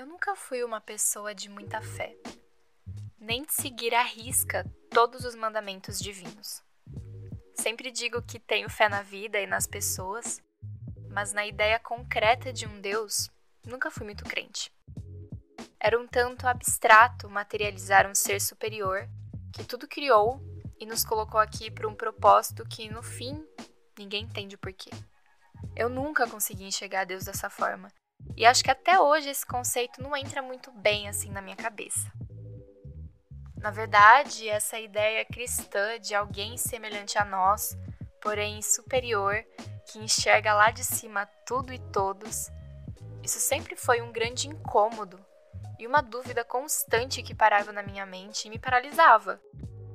Eu nunca fui uma pessoa de muita fé, nem de seguir à risca todos os mandamentos divinos. Sempre digo que tenho fé na vida e nas pessoas, mas na ideia concreta de um Deus, nunca fui muito crente. Era um tanto abstrato materializar um ser superior que tudo criou e nos colocou aqui para um propósito que, no fim, ninguém entende o porquê. Eu nunca consegui enxergar Deus dessa forma, e acho que até hoje esse conceito não entra muito bem assim na minha cabeça. Na verdade, essa ideia cristã de alguém semelhante a nós, porém superior, que enxerga lá de cima tudo e todos, isso sempre foi um grande incômodo e uma dúvida constante que parava na minha mente e me paralisava,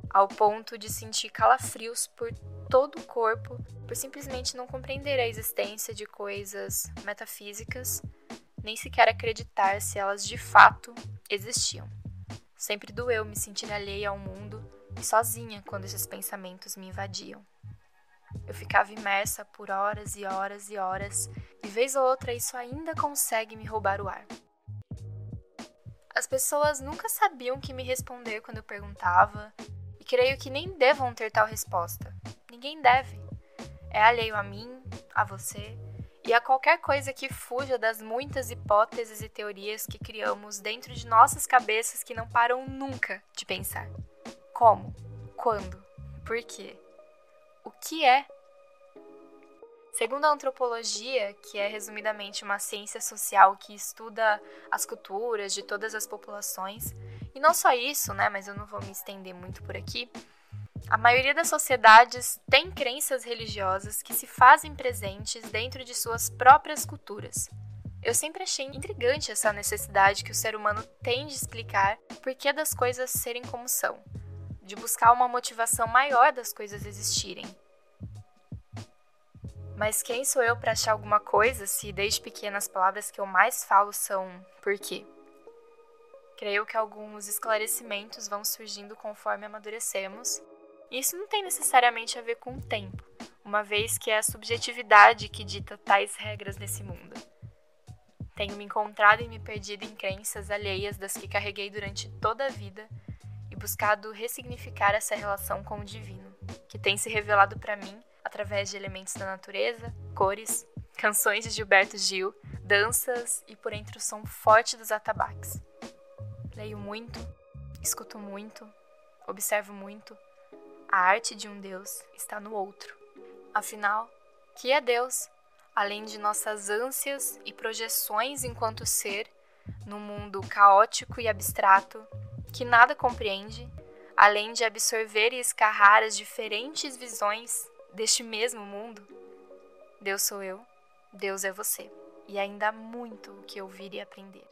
ao ponto de sentir calafrios por todo o corpo por simplesmente não compreender a existência de coisas metafísicas, nem sequer acreditar se elas de fato existiam. Sempre doeu me sentir alheia ao mundo e sozinha quando esses pensamentos me invadiam. Eu ficava imersa por horas e horas e horas, e vez ou outra isso ainda consegue me roubar o ar. As pessoas nunca sabiam que me responder quando eu perguntava, e creio que nem devam ter tal resposta. Ninguém deve. É alheio a mim, a você e a qualquer coisa que fuja das muitas hipóteses e teorias que criamos dentro de nossas cabeças que não param nunca de pensar. Como? Quando? Por quê? O que é? Segundo a antropologia, que é resumidamente uma ciência social que estuda as culturas de todas as populações, e não só isso, né, mas eu não vou me estender muito por aqui, a maioria das sociedades tem crenças religiosas que se fazem presentes dentro de suas próprias culturas. Eu sempre achei intrigante essa necessidade que o ser humano tem de explicar por que das coisas serem como são, de buscar uma motivação maior das coisas existirem. Mas quem sou eu para achar alguma coisa se desde pequena as palavras que eu mais falo são por quê? Creio que alguns esclarecimentos vão surgindo conforme amadurecemos isso não tem necessariamente a ver com o tempo, uma vez que é a subjetividade que dita tais regras nesse mundo. Tenho me encontrado e me perdido em crenças alheias das que carreguei durante toda a vida e buscado ressignificar essa relação com o divino, que tem se revelado para mim através de elementos da natureza, cores, canções de Gilberto Gil, danças e por entre o som forte dos atabaques. Leio muito, escuto muito, observo muito a arte de um Deus está no outro. Afinal, que é Deus, além de nossas ânsias e projeções enquanto ser, num mundo caótico e abstrato, que nada compreende, além de absorver e escarrar as diferentes visões deste mesmo mundo? Deus sou eu, Deus é você, e ainda há muito o que ouvir e aprender.